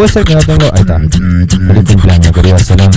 Puede ser que no tengo. Ahí está. Feliz cumpleaños, querido Salón.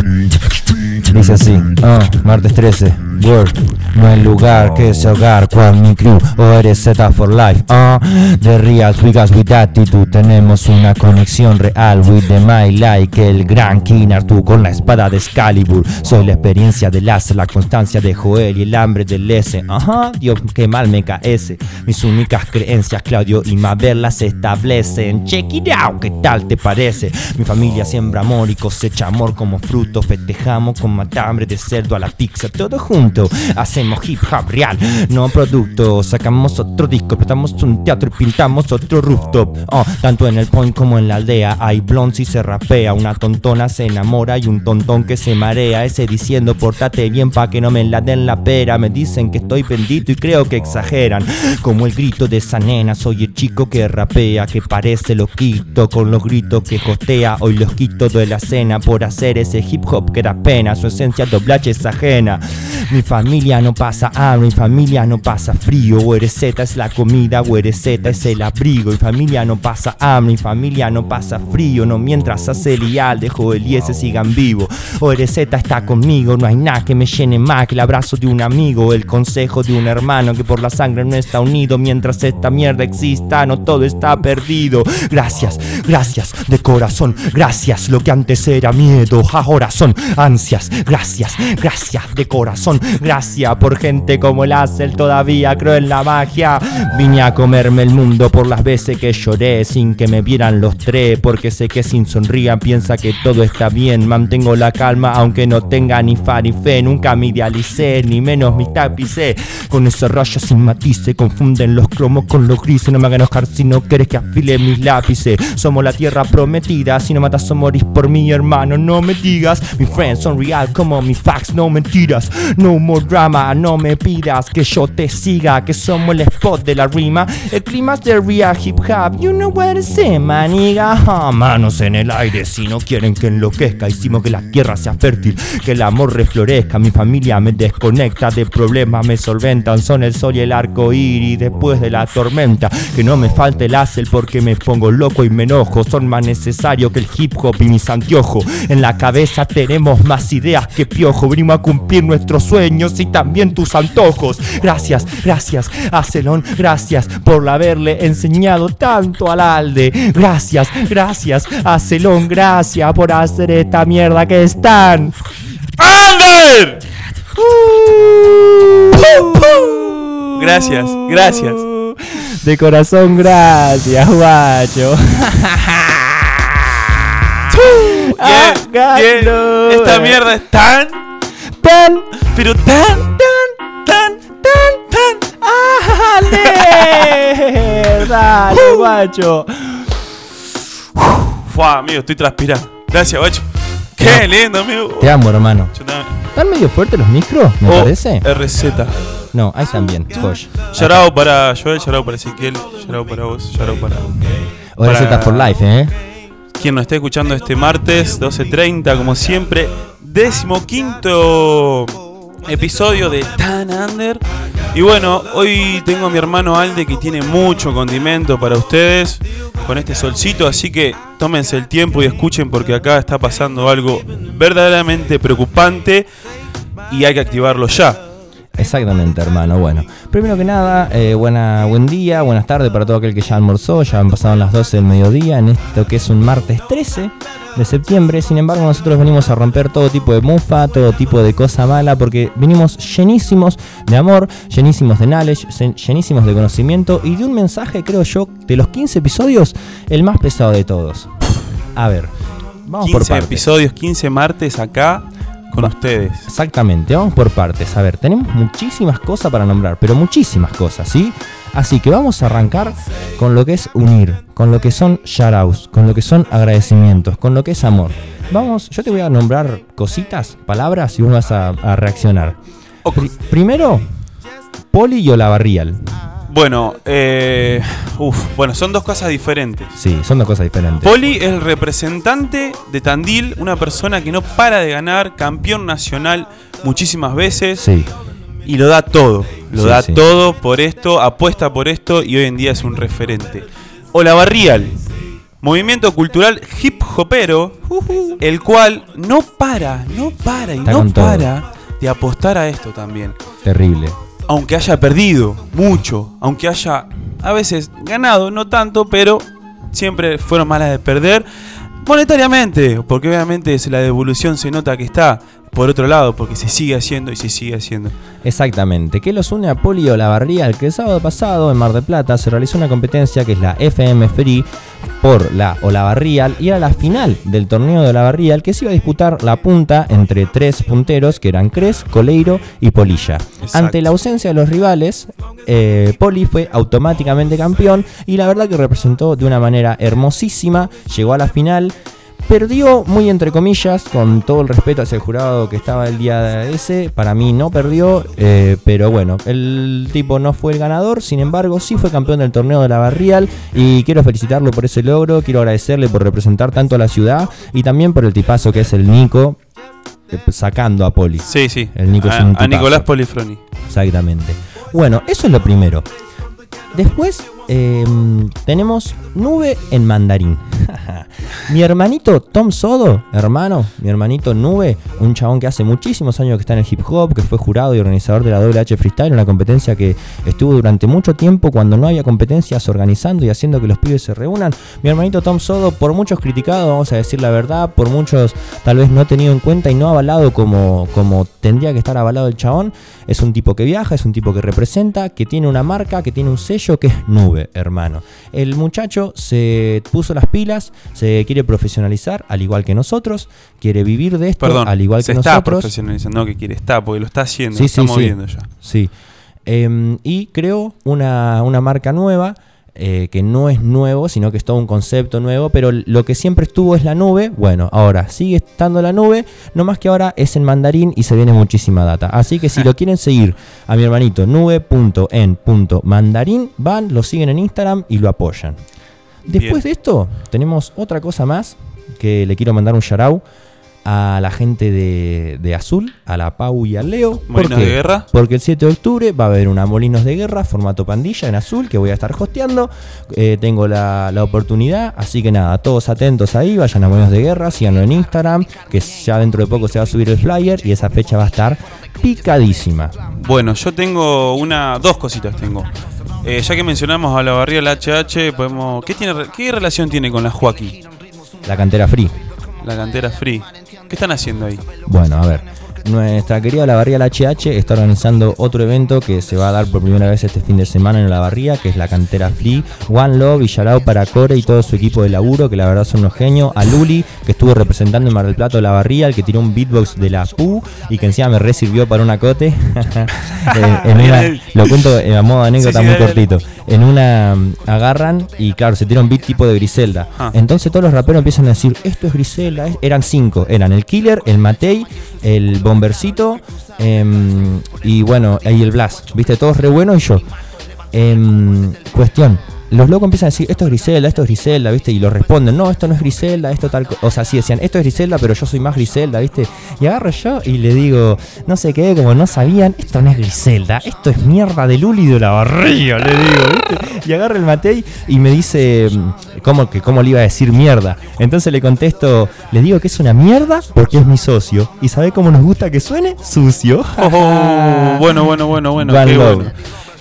Dice así: oh, martes 13. Word. No hay lugar que ese hogar. Cual mi crew. O eres Z for life. Oh, the real swigas with attitude. Tenemos una conexión real with the my like. El gran King Arthur con la espada de Excalibur. Soy la experiencia del láser, la constancia de Joel y el hambre del S. Ajá, Dios, qué mal me caece. Mis únicas creencias, Claudio y Mabel las establecen. Check it out, ¿qué tal te parece? Mi familia siembra amor y cosecha amor como fruto. Festejamos con matambre de cerdo a la pizza, todo junto. Hacemos hip hop real, no producto. Sacamos otro disco, prestamos un teatro y pintamos otro rooftop. Oh, tanto en el point como en la aldea hay blondes y se rapea. Una tontona se enamora y un tontón que se marea. Ese diciendo, portate bien pa' que no me la den la pera. Me dicen que estoy bendito y creo que exageran. Como el grito de esa nena, soy el chico que rapea, que parece loquito. Con los gritos que costea, hoy los quito de la cena por hacer ese hip hop que da pena. Su esencia doblaje es ajena. Mi familia no pasa hambre, mi familia no pasa frío. ORZ es la comida, ORZ es el abrigo. Mi familia no pasa hambre, mi familia no pasa frío. No mientras hace lial, dejo el IS sigan vivo. ORZ está conmigo, no hay nada que me llene más que el abrazo de un amigo. El consejo de un hermano que por la sangre no está unido. Mientras esta mierda exista, no todo está perdido. Gracias, gracias de corazón. Gracias, lo que antes era miedo, ahora son ansias. Gracias, gracias de corazón. Gracias por gente como el Hazel, todavía creo en la magia. Vine a comerme el mundo por las veces que lloré sin que me vieran los tres. Porque sé que sin sonría piensa que todo está bien. Mantengo la calma aunque no tenga ni fa ni fe. Nunca me idealicé, ni menos mi tapicé. Con esos rayos sin matices, confunden los cromos con los grises. No me hagan enojar si no quieres que afile mis lápices. Somos la tierra prometida. Si no matas o morís por mi hermano, no me digas. Mis friends son real como mis facts, no mentiras. No more drama, no me pidas que yo te siga. Que somos el spot de la rima. El clima es de real hip hop. You know what to say, maniga. Ah, manos en el aire si no quieren que enloquezca. Hicimos que la tierra sea fértil, que el amor reflorezca. Mi familia me desconecta de problemas, me solventan. Son el sol y el arco iris después de la tormenta. Que no me falte el hassle porque me pongo loco y me enojo. Son más necesarios que el hip hop y mis anteojos. En la cabeza tenemos más ideas que piojo. Venimos a cumplir nuestros sueños y también tus antojos. Gracias, gracias, Acelón. Gracias por haberle enseñado tanto al alde. Gracias, gracias, Acelón. Gracias por hacer esta mierda que están. ¡Ander! Gracias, gracias. De corazón, gracias, guacho. Bien. Esta mierda es tan, Tan, pero tan, tan, tan, tan, tan. ¡Ah, dale! Dale, guacho. Fua, amigo, estoy transpirando. Gracias, guacho. Qué lindo, amigo. Te amo, hermano. También. ¿Están medio fuertes los micros? ¿Me Oh, parece? RZ. No, ahí están bien. Josh. Shout para Joel, shout para Ezequiel, shout para vos, shout para. Ahora para- for life, ¿eh? Quien nos esté escuchando este martes, 12.30, como siempre, décimo quinto episodio de Tan Under. Y bueno, hoy tengo a mi hermano Alde que tiene mucho condimento para ustedes con este solcito, así que tómense el tiempo y escuchen porque acá está pasando algo verdaderamente preocupante y hay que activarlo ya. Exactamente, hermano. Bueno, primero que nada, eh, buena, buen día, buenas tardes para todo aquel que ya almorzó. Ya han pasado las 12 del mediodía en esto que es un martes 13 de septiembre. Sin embargo, nosotros venimos a romper todo tipo de mufa, todo tipo de cosa mala, porque venimos llenísimos de amor, llenísimos de knowledge, llenísimos de conocimiento y de un mensaje, creo yo, de los 15 episodios, el más pesado de todos. A ver, vamos por 15 partes. episodios, 15 martes acá con Va. ustedes. Exactamente, vamos por partes. A ver, tenemos muchísimas cosas para nombrar, pero muchísimas cosas, ¿sí? Así que vamos a arrancar con lo que es unir, con lo que son shoutouts, con lo que son agradecimientos, con lo que es amor. Vamos, yo te voy a nombrar cositas, palabras y vos vas a, a reaccionar. Primero, Poli y Olavarrial. Bueno, eh, uf, bueno, son dos cosas diferentes. Sí, son dos cosas diferentes. Poli es el representante de Tandil, una persona que no para de ganar, campeón nacional muchísimas veces Sí, y lo da todo. Lo Sí, da sí. todo por esto, apuesta por esto y hoy en día es un referente. Olavarrial, movimiento cultural hip hopero, el cual no para, no para y Está no para de apostar a esto también. Terrible. Aunque haya perdido mucho, aunque haya a veces ganado, no tanto, pero siempre fueron malas de perder. Monetariamente, porque obviamente la devolución se nota que está por otro lado, porque se sigue haciendo y se sigue haciendo. Exactamente. ¿Qué los une a Poli Olavarría? El que el sábado pasado en Mar del Plata se realizó una competencia que es la FM Free por la Olavarrial y era la final del torneo de Olavarrial que se iba a disputar la punta entre tres punteros que eran Cres, Coleiro y Polilla. Exacto. Ante la ausencia de los rivales, eh, Poli fue automáticamente campeón y la verdad que representó de una manera hermosísima, llegó a la final. Perdió muy entre comillas, con todo el respeto hacia el jurado que estaba el día ese. Para mí no perdió, eh, pero bueno, el tipo no fue el ganador. Sin embargo, sí fue campeón del torneo de la Barrial. Y quiero felicitarlo por ese logro. Quiero agradecerle por representar tanto a la ciudad y también por el tipazo que es el Nico, eh, sacando a Poli. Sí, sí. El Nico a, es un a. Nicolás Polifroni. Exactamente. Bueno, eso es lo primero. Después eh, tenemos nube en mandarín. mi hermanito Tom Sodo, hermano, mi hermanito Nube, un chabón que hace muchísimos años que está en el hip hop, que fue jurado y organizador de la WH Freestyle, una competencia que estuvo durante mucho tiempo cuando no había competencias organizando y haciendo que los pibes se reúnan. Mi hermanito Tom Sodo, por muchos criticado, vamos a decir la verdad, por muchos tal vez no tenido en cuenta y no avalado como, como tendría que estar avalado el chabón, es un tipo que viaja, es un tipo que representa, que tiene una marca, que tiene un sello que es nube, hermano. El muchacho se puso las pilas, se quiere profesionalizar, al igual que nosotros, quiere vivir de esto, Perdón, al igual se que está nosotros. profesionalizando, no que quiere, está, porque lo está haciendo, Sí, lo está sí, sí. moviendo ya. Sí. Em, y creó una, una marca nueva. Eh, que no es nuevo, sino que es todo un concepto nuevo, pero lo que siempre estuvo es la nube. Bueno, ahora sigue estando la nube, no más que ahora es en mandarín y se viene muchísima data. Así que si lo quieren seguir a mi hermanito nube.en.mandarín, van, lo siguen en Instagram y lo apoyan. Después Bien. de esto, tenemos otra cosa más que le quiero mandar un shout a la gente de, de Azul, a la Pau y al Leo. ¿Por Molinos de guerra. Porque el 7 de octubre va a haber una Molinos de Guerra, formato pandilla en azul, que voy a estar hosteando. Eh, tengo la, la oportunidad, así que nada, todos atentos ahí, vayan a Molinos de Guerra, síganlo en Instagram, que ya dentro de poco se va a subir el flyer y esa fecha va a estar picadísima. Bueno, yo tengo una, dos cositas tengo. Eh, ya que mencionamos a la barriga del HH, podemos. ¿Qué, tiene, ¿Qué relación tiene con la Joaquín? La cantera free. La cantera free. ¿Qué están haciendo ahí? Bueno, a ver. Nuestra querida La Barría la HH está organizando otro evento que se va a dar por primera vez este fin de semana en La Barría, que es la cantera Free. One Love y out para Core y todo su equipo de laburo, que la verdad son unos genios. A Luli, que estuvo representando en Mar del Plata La Barría, el que tiró un beatbox de la PU y que encima me resirvió para una cote. Eh, en una- lo cuento a modo de anécdota Sí, sí, muy cortito. En una mm, agarran y claro, se tira un beat tipo de Griselda. Ah. Entonces todos los raperos empiezan a decir, esto es Griselda. es-". Eran cinco, eran el Killer, el Matei, el Bombercito em, y bueno, ahí el Blas. Viste, todos re buenos y yo. Em, cuestión. Los locos empiezan a decir, esto es Griselda, esto es Griselda, ¿viste? Y lo responden, no, esto no es Griselda, esto tal... co-". O sea, sí decían, esto es Griselda, pero yo soy más Griselda, ¿viste? Y agarro yo y le digo, no sé qué, como no sabían, esto no es Griselda, esto es mierda de Luli de la barriga, le digo, ¿viste? Y agarra el Matei y me dice, mm, ¿cómo, que, ¿cómo le iba a decir mierda? Entonces le contesto, le digo que es una mierda porque es mi socio. ¿Y sabe cómo nos gusta que suene? Sucio. Oh, bueno, bueno, bueno, bueno. Qué bueno.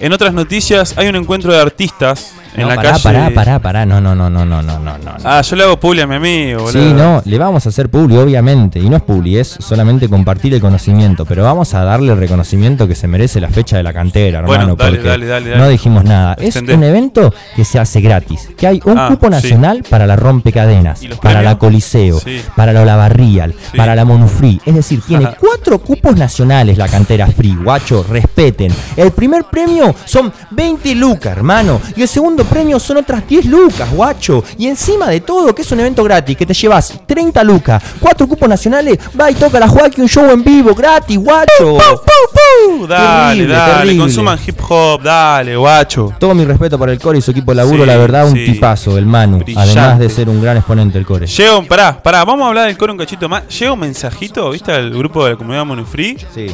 En otras noticias, hay un encuentro de artistas en la pará. Pará, pará, pará. No, no, no, no, no, no, no, no. Ah, yo le hago publi a mi amigo, boludo. Sí, no, le vamos a hacer publi, obviamente. Y no es publi, es solamente compartir el conocimiento. Pero vamos a darle el reconocimiento que se merece la fecha de la cantera, hermano. Bueno, dale, porque dale, dale, no dijimos nada. Es un evento que se hace gratis. Que hay un ah, cupo nacional para la rompecadenas, para la Coliseo, para la Olavarrial, sí. para la Monufree. Es decir, tiene cuatro cupos nacionales la cantera Free, guacho, respeten. El primer premio son 20 lucas, hermano. Y el segundo premio son otras 10 lucas, guacho. Y encima de todo, que es un evento gratis, que te llevas 30 lucas, cuatro cupos nacionales, va y toca la Joaquín un show en vivo, gratis, guacho. Uh, dale, Terrible, dale, terrible. consuman hip hop, dale, guacho. Todo mi respeto para el core y su equipo de laburo, Sí, la verdad, un sí. tipazo, el Manu. Brillante. Además de ser un gran exponente del core. Llega un, pará, pará, vamos a hablar del coro un cachito más. Llega un mensajito, ¿viste? Al grupo de la comunidad Monofree. Sí.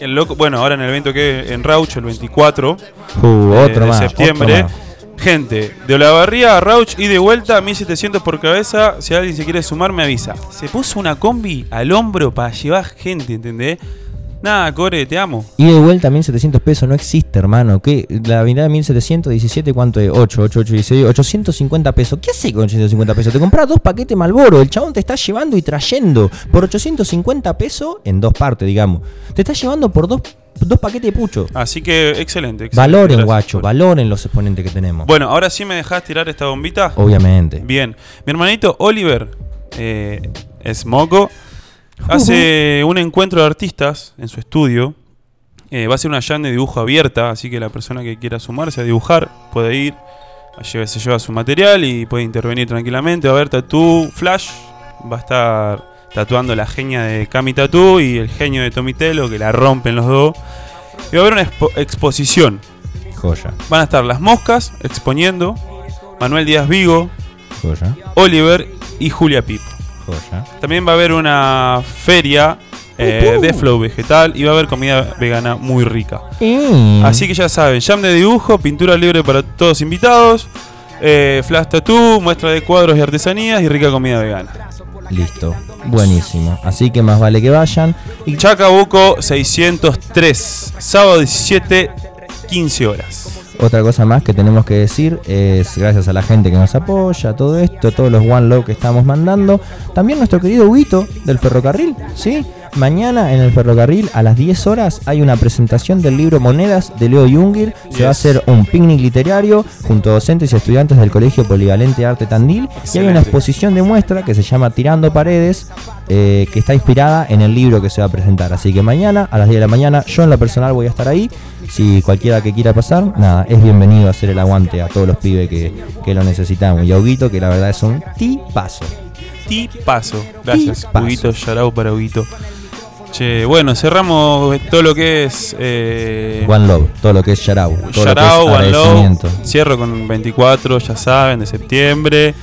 El loco, bueno, ahora en el evento que en Raucho, el 24 Uh, de- otro de más. septiembre. otro más. Gente, de Olavarría a Rauch y de vuelta, 1700 por cabeza. Si alguien se quiere sumar, me avisa. Se puso una combi al hombro para llevar gente, ¿entendés? Nada, Core, te amo. Y de vuelta 1700 pesos no existe, hermano. ¿Qué? La avenida 1717, ¿cuánto es? 8, 8, 8, 16, 850 pesos. ¿Qué hace con 850 pesos? Te compras dos paquetes Malboro. El chabón te está llevando y trayendo por 850 pesos en dos partes, digamos. Te está llevando por dos, dos paquetes de pucho. Así que excelente. excelente. Valoren, Gracias, guacho, valoren los exponentes que tenemos. Bueno, ahora sí me dejás tirar esta bombita. Obviamente. Bien. Mi hermanito Oliver eh, es moco. Hace un encuentro de artistas en su estudio. Eh, va a ser una jam de dibujo abierta, así que la persona que quiera sumarse a dibujar puede ir. Se lleva su material y puede intervenir tranquilamente. Va a haber tatú flash. Va a estar tatuando la genia de Tattoo y el genio de Tommy Telo, que la rompen los dos. Y va a haber una expo- exposición. Joya, Van a estar las moscas exponiendo. Manuel Díaz Vigo, joya, Oliver y Julia Pipo. joya. También va a haber una feria eh, de flow vegetal y va a haber comida vegana muy rica. Y- Así que ya saben, jam de dibujo, pintura libre para todos invitados, eh, flash tattoo, muestra de cuadros y artesanías y rica comida vegana. Listo. Buenísimo. Así que más vale que vayan. Y Chacabuco 603, sábado 17, 15 horas. Otra cosa más que tenemos que decir es gracias a la gente que nos apoya, todo esto, todos los One Love que estamos mandando. También nuestro querido Huguito del ferrocarril, ¿sí? Mañana en el ferrocarril a las 10 horas hay una presentación del libro Monedas de Leo Jungir. Se va a hacer un picnic literario junto a docentes y estudiantes del Colegio Polivalente Arte Tandil. Y hay una exposición de muestra que se llama Tirando Paredes, eh, que está inspirada en el libro que se va a presentar. Así que mañana a las 10 de la mañana, yo en lo personal voy a estar ahí. Si cualquiera que quiera pasar, nada, es bienvenido a hacer el aguante a todos los pibes que, que lo necesitamos. Y a Huguito, que la verdad es un tipazo. Tipazo. Gracias. Huguito, shout para Huguito. Che, bueno, cerramos todo lo que es. Eh, One Love, todo lo que es Yarao, todo Shout lo que es out, One Love. Cierro con 24, ya saben, de septiembre.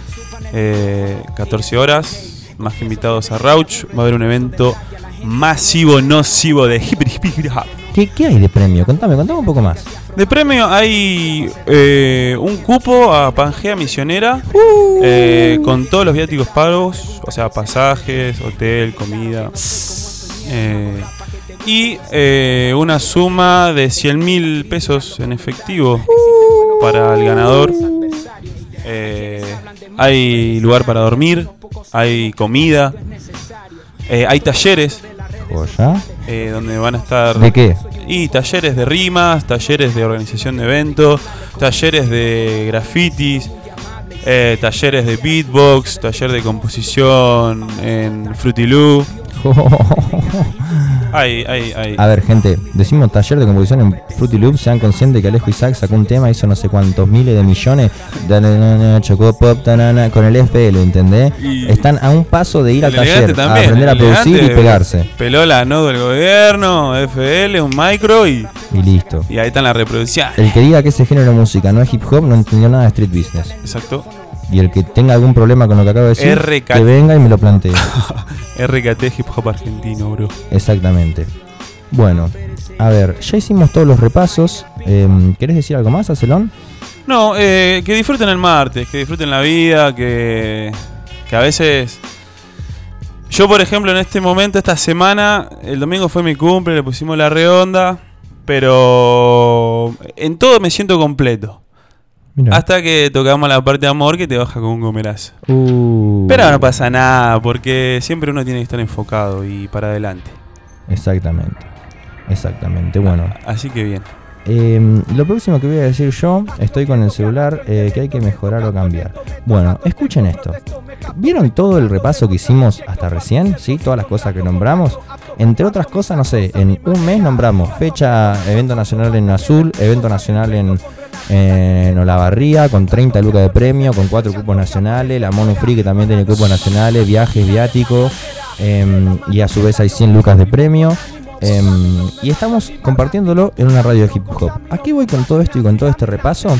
eh, 14 horas. Más que invitados a Rauch. Va a haber un evento masivo, nocivo de hip hip hip hop. ¿Qué, ¿Qué hay de premio? Contame, contame un poco más. De premio hay eh, un cupo a Pangea Misionera eh, con todos los viáticos pagos, o sea, pasajes, hotel, comida. Eh, y eh, una suma de 100 mil pesos en efectivo para el ganador. Eh, hay lugar para dormir, hay comida, eh, hay talleres donde van a estar... ¿De qué? Y talleres de rimas, talleres de organización de eventos, talleres de grafitis, talleres de beatbox, taller de composición en Fruity A ver, gente, decimos taller de composición en Fruity Loop. Sean conscientes que Alejo Isaac sacó un tema, hizo no sé cuántos miles de millones. Chocó pop, con el FL, ¿entendés? Y- Están a un paso de ir al taller, a también, aprender a producir y pegarse. Peló la nodo del gobierno, FL, un micro y, Y listo. y ahí están las reproducciones. El que diga que ese género de música no es hip hop no entendió nada de street business. Exacto. Y el que tenga algún problema con lo que acabo de decir, RK. que venga y me lo plantee. RKT Hip Hop Argentino, bro. Exactamente. Bueno, a ver, ya hicimos todos los repasos. Em, ¿Querés decir algo más, Acelón? No, eh, que disfruten el martes, que disfruten la vida, que, que a veces... Yo, por ejemplo, en este momento, esta semana, el domingo fue mi cumple, le pusimos la redonda, pero en todo me siento completo. Hasta que tocamos la parte de amor que te baja con un gomerazo. Uh, Pero no pasa nada, porque siempre uno tiene que estar enfocado y para adelante. Exactamente. Exactamente. Bueno, Así que bien. em, lo próximo que voy a decir yo, estoy con el celular, eh, que hay que mejorar o cambiar. Bueno, escuchen esto. ¿Vieron todo el repaso que hicimos hasta recién? ¿Sí? Todas las cosas que nombramos. Entre otras cosas, no sé, en un mes nombramos fecha, evento nacional en azul, evento nacional en, en Olavarría, con 30 lucas de premio, con 4 cupos nacionales, la Mono Free que también tiene cupos nacionales, viajes, viáticos, em, y a su vez hay 100 lucas de premio. em, y estamos compartiéndolo en una radio de hip hop. ¿A qué voy con todo esto y con todo este repaso?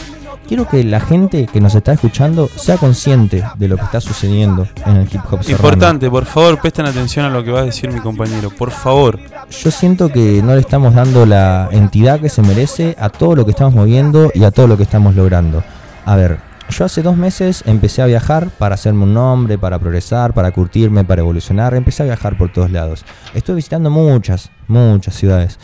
Quiero que la gente que nos está escuchando sea consciente de lo que está sucediendo en el hip hop. serrano. Importante, por favor, presten atención a lo que va a decir mi compañero. Por favor. Yo siento que no le estamos dando la entidad que se merece a todo lo que estamos moviendo y a todo lo que estamos logrando. A ver, yo hace dos meses empecé a viajar para hacerme un nombre, para progresar, para curtirme, para evolucionar. Empecé a viajar por todos lados. Estoy visitando muchas, muchas ciudades.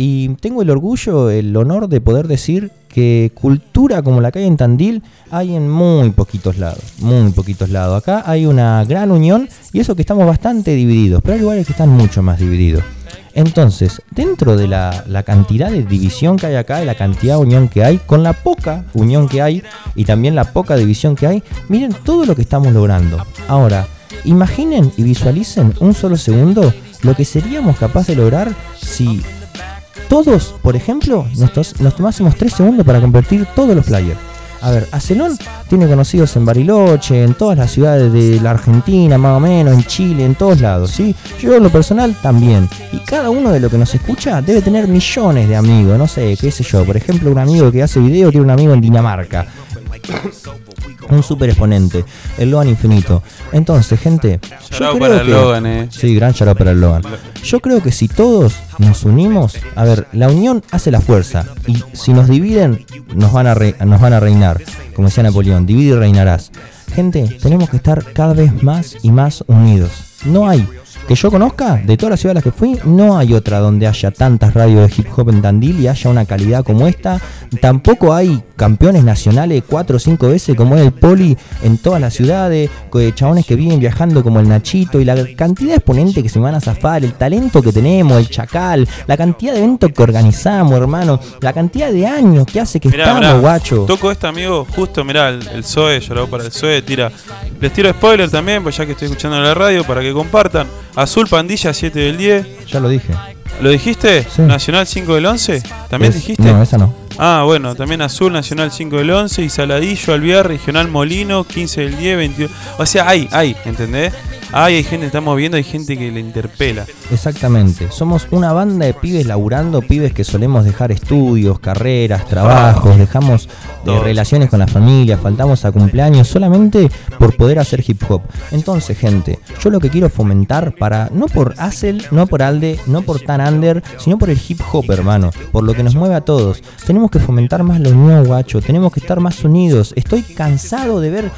Y tengo el orgullo, el honor de poder decir que cultura como la que hay en Tandil hay en muy poquitos lados, muy poquitos lados. Acá hay una gran unión y eso que estamos bastante divididos, pero hay lugares que están mucho más divididos. Entonces, dentro de la, cantidad de división que hay acá y la cantidad de unión que hay, con la poca unión que hay y también la poca división que hay, miren todo lo que estamos logrando. Ahora, imaginen y visualicen un solo segundo lo que seríamos capaces de lograr si todos, por ejemplo, nos, nos tomásemos 3 segundos para convertir todos los flyers. A ver, Acelón tiene conocidos en Bariloche, en todas las ciudades de la Argentina, más o menos, en Chile, en todos lados, ¿sí? Yo en lo personal también. Y cada uno de los que nos escucha debe tener millones de amigos, no sé, qué sé yo. Por ejemplo, un amigo que hace video tiene un amigo en Dinamarca. Un super exponente, el Logan Infinito. Entonces, gente, yo creo para que, Logan, eh. Sí, gran shout para el Logan. Yo creo que si todos nos unimos, a ver, la unión hace la fuerza. Y si nos dividen, nos van a, re, nos van a reinar. Como decía Napoleón, divide y reinarás. Gente, tenemos que estar cada vez más y más unidos. No hay que yo conozca, de todas las ciudades a las que fui, no hay otra donde haya tantas radios de hip hop en Tandil y haya una calidad como esta. Tampoco hay campeones nacionales cuatro o cinco veces como es el Poli en todas las ciudades, de chabones que vienen viajando como el Nachito y la cantidad de exponentes que se van a zafar, el talento que tenemos, el Chacal, la cantidad de eventos que organizamos, hermano, la cantidad de años que hace que Mirá, estamos, mirá, guacho. Toco este amigo, justo, mirá, el, el Zoe, yo lo hago para el Zoe, tira. Les tiro spoiler también, pues ya que estoy escuchando en la radio, para que compartan. Azul Pandilla 7 del 10. Ya lo dije. ¿Lo dijiste? Sí. Nacional 5 del 11. ¿También Es- dijiste? No, esa no. Ah, bueno, también Azul Nacional 5 del 11 y Saladillo, Alvear, Regional Molino, 15 del 10, 22. O sea, hay, hay, ¿entendés? Hay, hay gente estamos viendo, hay gente que le interpela. Exactamente, somos una banda de pibes laburando, pibes que solemos dejar estudios, carreras, trabajos, dejamos de relaciones con la familia, faltamos a cumpleaños solamente por poder hacer hip hop. Entonces, gente, yo lo que quiero fomentar para, no por Acel, no por Alde, no por Tan Under, sino por el hip hop, hermano, por lo que nos mueve a todos. Tenemos que fomentar más los nuevos guacho, tenemos que estar más unidos. Estoy cansado de ver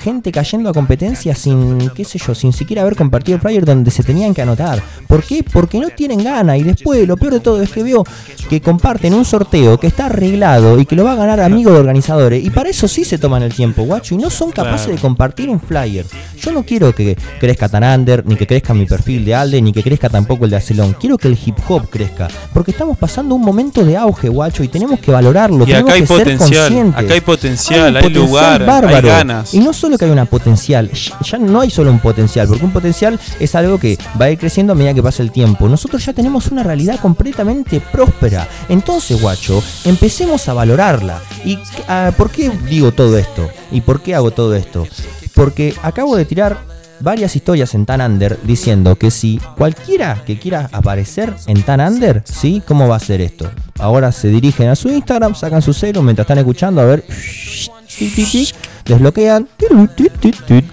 gente cayendo a competencia sin, qué sé yo, sin siquiera haber compartido el flyer donde se tenían que anotar. ¿Por qué? Porque no tienen gana. Y después, lo peor de todo es que veo que comparten un sorteo que está arreglado y que lo va a ganar amigo de organizadores. Y para eso sí se toman el tiempo, guacho. Y no son capaces Claro. de compartir un flyer. Yo no quiero que crezca tan under, ni que crezca mi perfil de Alde, ni que crezca tampoco el de Acelón. Quiero que el hip hop crezca. Porque estamos pasando un momento de auge, guacho. Y tenemos que valorarlo. Y tenemos acá hay que ser potencial, conscientes. acá hay potencial, hay lugar, hay ganas. Y no solo que hay una potencial, ya- no hay solo un potencial, porque un potencial es algo que va a ir creciendo a medida que pasa el tiempo. Nosotros ya tenemos una realidad completamente próspera. Entonces, guacho, empecemos a valorarla. ¿Y por qué digo todo esto? ¿Y por qué hago todo esto? Porque acabo de tirar varias historias en Tan Under diciendo que si cualquiera que quiera aparecer en Tan Under, ¿sí? ¿Cómo va a ser esto? Ahora se dirigen a su Instagram, sacan su celu mientras están escuchando, a ver, desbloquean,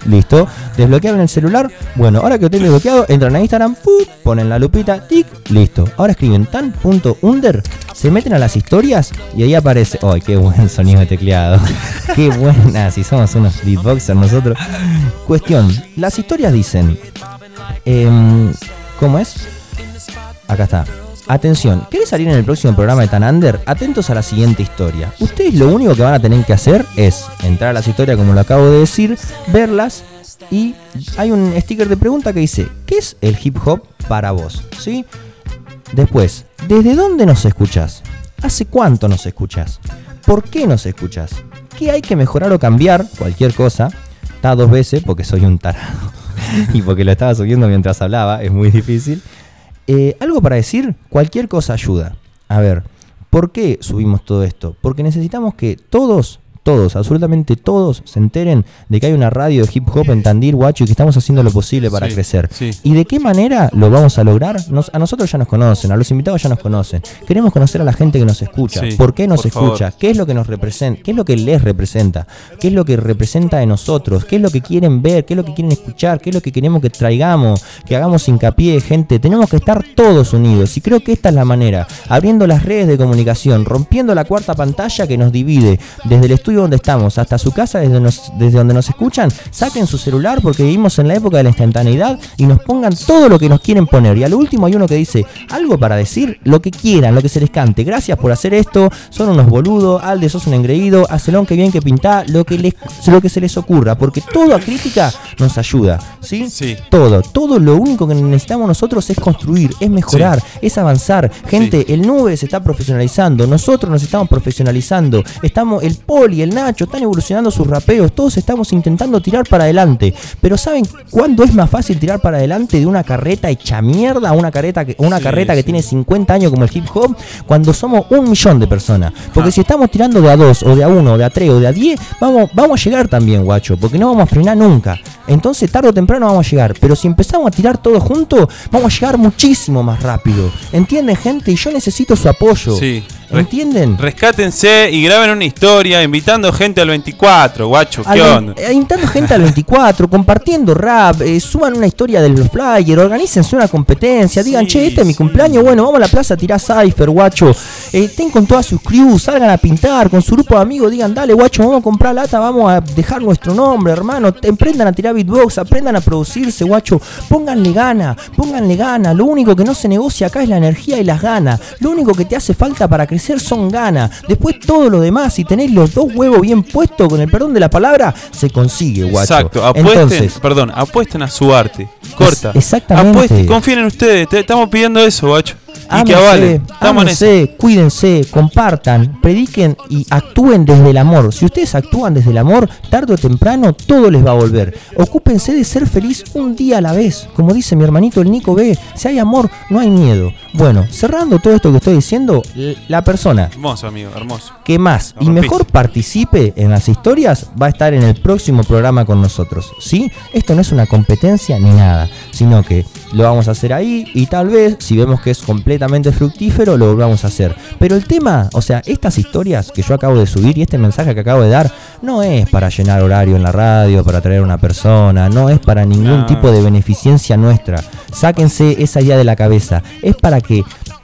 listo, desbloquearon el celular, bueno, ahora que lo tienen desbloqueado, entran a Instagram, ponen la lupita, tic, listo, ahora escriben tan.under, se meten a las historias y ahí aparece, ¡ay, qué buen sonido de tecleado! ¡Qué buena! Si somos unos beatboxers nosotros. Cuestión, las historias dicen, em, ¿cómo es? Acá está. Atención, ¿querés salir en el próximo programa de Tan Under? Atentos a la siguiente historia. Ustedes lo único que van a tener que hacer es entrar a las historias como lo acabo de decir, verlas y hay un sticker de pregunta que dice, ¿qué es el hip hop para vos? ¿Sí? Después, ¿desde dónde nos escuchás? ¿Hace cuánto nos escuchás? ¿Por qué nos escuchás? ¿Qué hay que mejorar o cambiar? Cualquier cosa. Está dos veces porque soy un tarado. y porque lo estaba subiendo mientras hablaba, es muy difícil. Eh, algo para decir, cualquier cosa ayuda. A ver, ¿por qué subimos todo esto? Porque necesitamos que todos, todos, absolutamente todos, se enteren de que hay una radio de hip hop en Tandil, guacho, y que estamos haciendo lo posible para Sí, crecer. sí. ¿Y de qué manera lo vamos a lograr? Nos- a nosotros ya nos conocen, a los invitados ya nos conocen. Queremos conocer a la gente que nos escucha. Sí, ¿Por qué nos por favor. escucha? ¿Qué es lo que nos representa? ¿Qué es lo que les representa? ¿Qué es lo que representa de nosotros? ¿Qué es lo que quieren ver? ¿Qué es lo que quieren escuchar? ¿Qué es lo que queremos que traigamos? Que hagamos hincapié, gente. Tenemos que estar todos unidos. Y creo que esta es la manera. Abriendo las redes de comunicación, rompiendo la cuarta pantalla que nos divide desde el estudio estudio donde estamos hasta su casa desde, desde donde nos escuchan, saquen su celular porque vivimos en la época de la instantaneidad y nos pongan todo lo que nos quieren poner. Y al último hay uno que dice, algo para decir, lo que quieran, lo que se les cante. Gracias por hacer esto, son unos boludos, Alde sos un engreído, Acelón que bien que pinta, lo que, les, lo que se les ocurra, porque toda crítica nos ayuda, ¿sí? Sí. Todo, todo lo único que necesitamos nosotros es construir, es mejorar, es avanzar. Gente, el nube se está profesionalizando, nosotros nos estamos profesionalizando, estamos, el Poli, el Nacho, están evolucionando sus rapeos, todos estamos intentando tirar para adelante. Pero ¿saben cuándo es más fácil tirar para adelante de una carreta hecha mierda a una carreta que, una Sí, carreta que tiene 50 años como el hip hop? Cuando somos un millón de personas. Porque Ah. si estamos tirando de a dos, o de a uno, o de a tres, o de a diez, vamos, vamos a llegar también, guacho, porque no vamos a frenar nunca. Entonces, tarde o temprano vamos a llegar. Pero si empezamos a tirar todos juntos, vamos a llegar muchísimo más rápido. ¿Entienden, gente? Y yo necesito su apoyo. Sí. ¿Entienden? Rescátense y graben una historia invitando gente al 24, guacho. ¿Qué Al- onda? eh, Invitando gente al 24, compartiendo rap, eh, suban una historia del flyer, organícense una competencia, digan, Sí, che, este es mi sí. cumpleaños, bueno, vamos a la plaza a tirar cypher, guacho. Eh, estén con todas sus crews, salgan a pintar, con su grupo de amigos, digan, dale, guacho, vamos a comprar lata, vamos a dejar nuestro nombre, hermano. Emprendan a tirar beatbox, aprendan a producirse, guacho. Pónganle gana, pónganle gana. Lo único que no se negocia acá es la energía y las ganas. Lo único que te hace falta para crecer son ganas. Después todo lo demás, si tenés los dos huevos bien puestos, con el perdón de la palabra, se consigue, guacho. Exacto, apuesten, Entonces, perdón, apuesten a su arte. Corta. exactamente. Apuesten, confíen en ustedes. Te estamos pidiendo eso, guacho. Y que Ámense, avalen. Estamos en eso. ámense, cuídense, compartan, prediquen y actúen desde el amor. Si ustedes actúan desde el amor, tarde o temprano todo les va a volver. Ocúpense de ser feliz un día a la vez. Como dice mi hermanito el Nico B, si hay amor, no hay miedo. Bueno, cerrando todo esto que estoy diciendo, la persona Hermoso, amigo, hermoso. que más y mejor participe en las historias va a estar en el próximo programa con nosotros. ¿Sí? Esto no es una competencia ni nada, sino que lo vamos a hacer ahí y tal vez, si vemos que es completamente fructífero, lo volvamos a hacer. Pero el tema, o sea, estas historias que yo acabo de subir y este mensaje que acabo de dar, no es para llenar horario en la radio, para traer a una persona, no es para ningún No. tipo de beneficencia nuestra. Sáquense esa idea de la cabeza. Es para que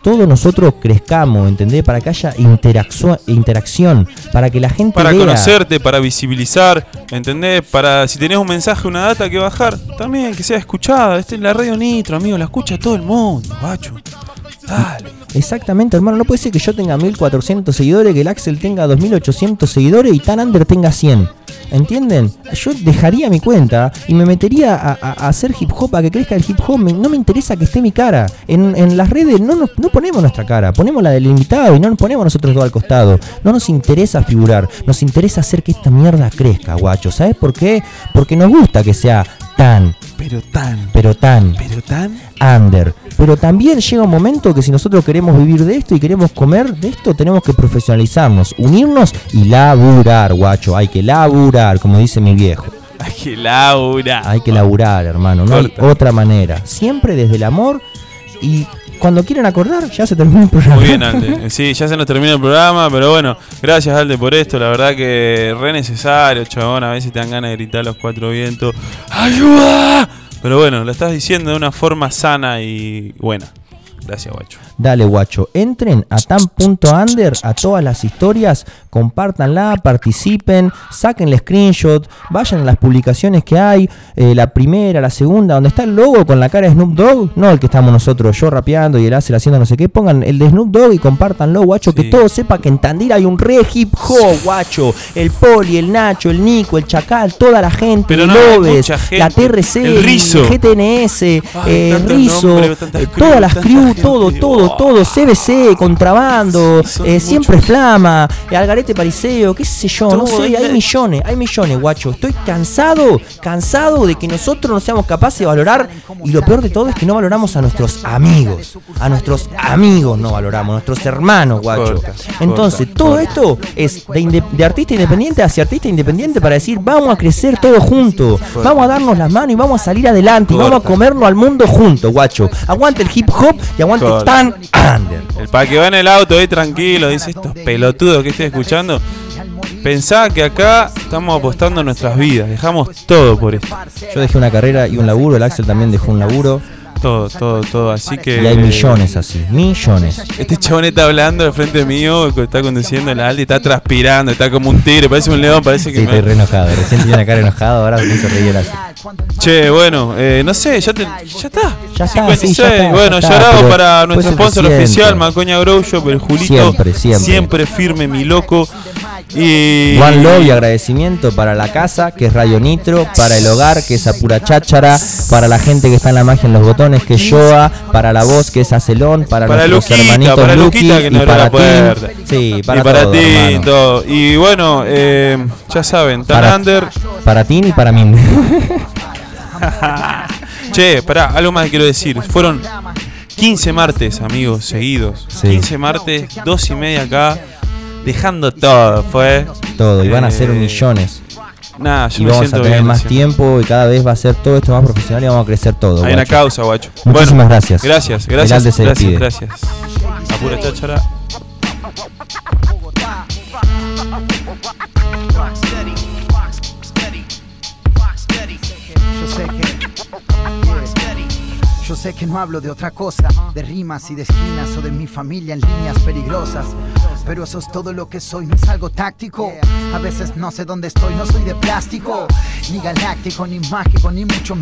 todos nosotros crezcamos, ¿entendés? Para que haya interacción, para que la gente Para vea. conocerte, para visibilizar, ¿entendés? Para si tenés un mensaje, una data que bajar, también que sea escuchada. Esta es la radio Nitro, amigo, la escucha todo el mundo, guacho. Dale. Exactamente, hermano. No puede ser que yo tenga 1400 seguidores, que el Axel tenga 2800 seguidores y Tan Under tenga 100. ¿Entienden? Yo dejaría mi cuenta y me metería a, a- a hacer hip hop, a que crezca el hip hop. Me- no me interesa que esté mi cara. En, en las redes no, nos- no ponemos nuestra cara, ponemos la del invitado y no nos ponemos nosotros dos al costado. No nos interesa figurar, nos interesa hacer que esta mierda crezca, guacho. ¿Sabes por qué? Porque nos gusta que sea tan, Pero tan, pero tan pero tan. under. Pero también llega un momento que si nosotros queremos vivir de esto y queremos comer de esto, tenemos que profesionalizarnos, unirnos y laburar, guacho. Hay que laburar, como dice mi viejo. Ay, que Laura. Hay que laburar, hermano. No hay otra manera. Siempre desde el amor y cuando quieran acordar, ya se terminó el programa. Muy bien, Alde. Sí, ya se nos termina el programa, pero bueno, gracias, Alde, por esto. La verdad que re necesario, chabón. A veces te dan ganas de gritar los cuatro vientos. ¡Ayuda! Pero bueno, lo estás diciendo de una forma sana y buena. Gracias, guacho. Dale, guacho. Entren a tan.under a todas las historias, compártanla, participen, saquen el screenshot, vayan a las publicaciones que hay, eh, la primera, la segunda, donde está el logo con la cara de Snoop Dogg, no el que estamos nosotros, yo rapeando y el Acer haciendo no sé qué, pongan el de Snoop Dogg y compártanlo, guacho, que todo sepa que en Tandil hay un re hip hop, guacho. El Poli, el Nacho, el Nico, el Chacal, toda la gente, Pero el no, Lobes, gente. la TRC, El Rizo. GTNS, Ay, eh, Rizo, nombres, eh, todas las crew, gente. todo, todo, Oh. todo, CBC, contrabando, Sí, eh, siempre flama, eh, Algarete Pariseo, qué sé yo, no sé, hay millones, hay millones, guacho. Estoy cansado, cansado de que nosotros no seamos capaces de valorar y lo peor de todo es que no valoramos a nuestros amigos, a nuestros amigos no valoramos, a nuestros hermanos, guacho. Corta, Entonces, corta, todo corta. esto es de, artista independiente hacia artista independiente para decir, vamos a crecer todos juntos, vamos a darnos las manos y vamos a salir adelante y vamos a comernos al mundo juntos, guacho. Aguante el hip hop y aguante tan under. El pa' que va en el auto ahí tranquilo, dice estos pelotudos que estoy escuchando. Pensá que acá estamos apostando nuestras vidas, dejamos todo por esto. Yo dejé una carrera y un laburo, el Axel también dejó un laburo. Todo, todo, todo. Así que. Y hay millones así, millones. Este chabón está hablando de frente mío, está conduciendo el Aldi, está transpirando, está como un tigre, parece un león, parece que. Sí, me- estoy re enojado. Recién tenía la cara enojado, ahora me hizo reír así. Che, bueno, eh, no sé, ya, te- ya está. Ya está, 56. sí, ya está, bueno, ya llorado para nuestro sponsor oficial, Macoña Grow Shop, el Julito. Siempre, siempre. Siempre firme, mi loco. Y. One Love y agradecimiento para la casa, que es Radio Nitro, para el hogar, que es Apura Cháchara, para la gente que está en la magia en los botones, que es Joa, para la voz, que es Acelón, para, Para nuestros Luquita, hermanitos para Luqui, Luquita que y para puerta. Sí, para, y para todo, ti. Y bueno, eh, ya saben, Tan Para, Under. para Tim y para mí. Che, pará, algo más que quiero decir. Fueron 15 martes, amigos, seguidos. Sí. 15 martes, dos y media acá, dejando todo, fue. todo, y van a ser Eh, millones. Nada, yo Y me vamos a tener bien. más siempre. tiempo y cada vez va a ser todo esto más profesional y vamos a crecer todo. Hay una causa, guacho. Muchísimas gracias. Gracias, gracias. Gracias, gracias. A pura cháchara. Yo sé que no hablo de otra cosa, de rimas y de esquinas o de mi familia en líneas peligrosas. Pero eso es todo lo que soy, no es algo táctico. A veces no sé dónde estoy, no soy de plástico, ni galáctico, ni mágico, ni mucho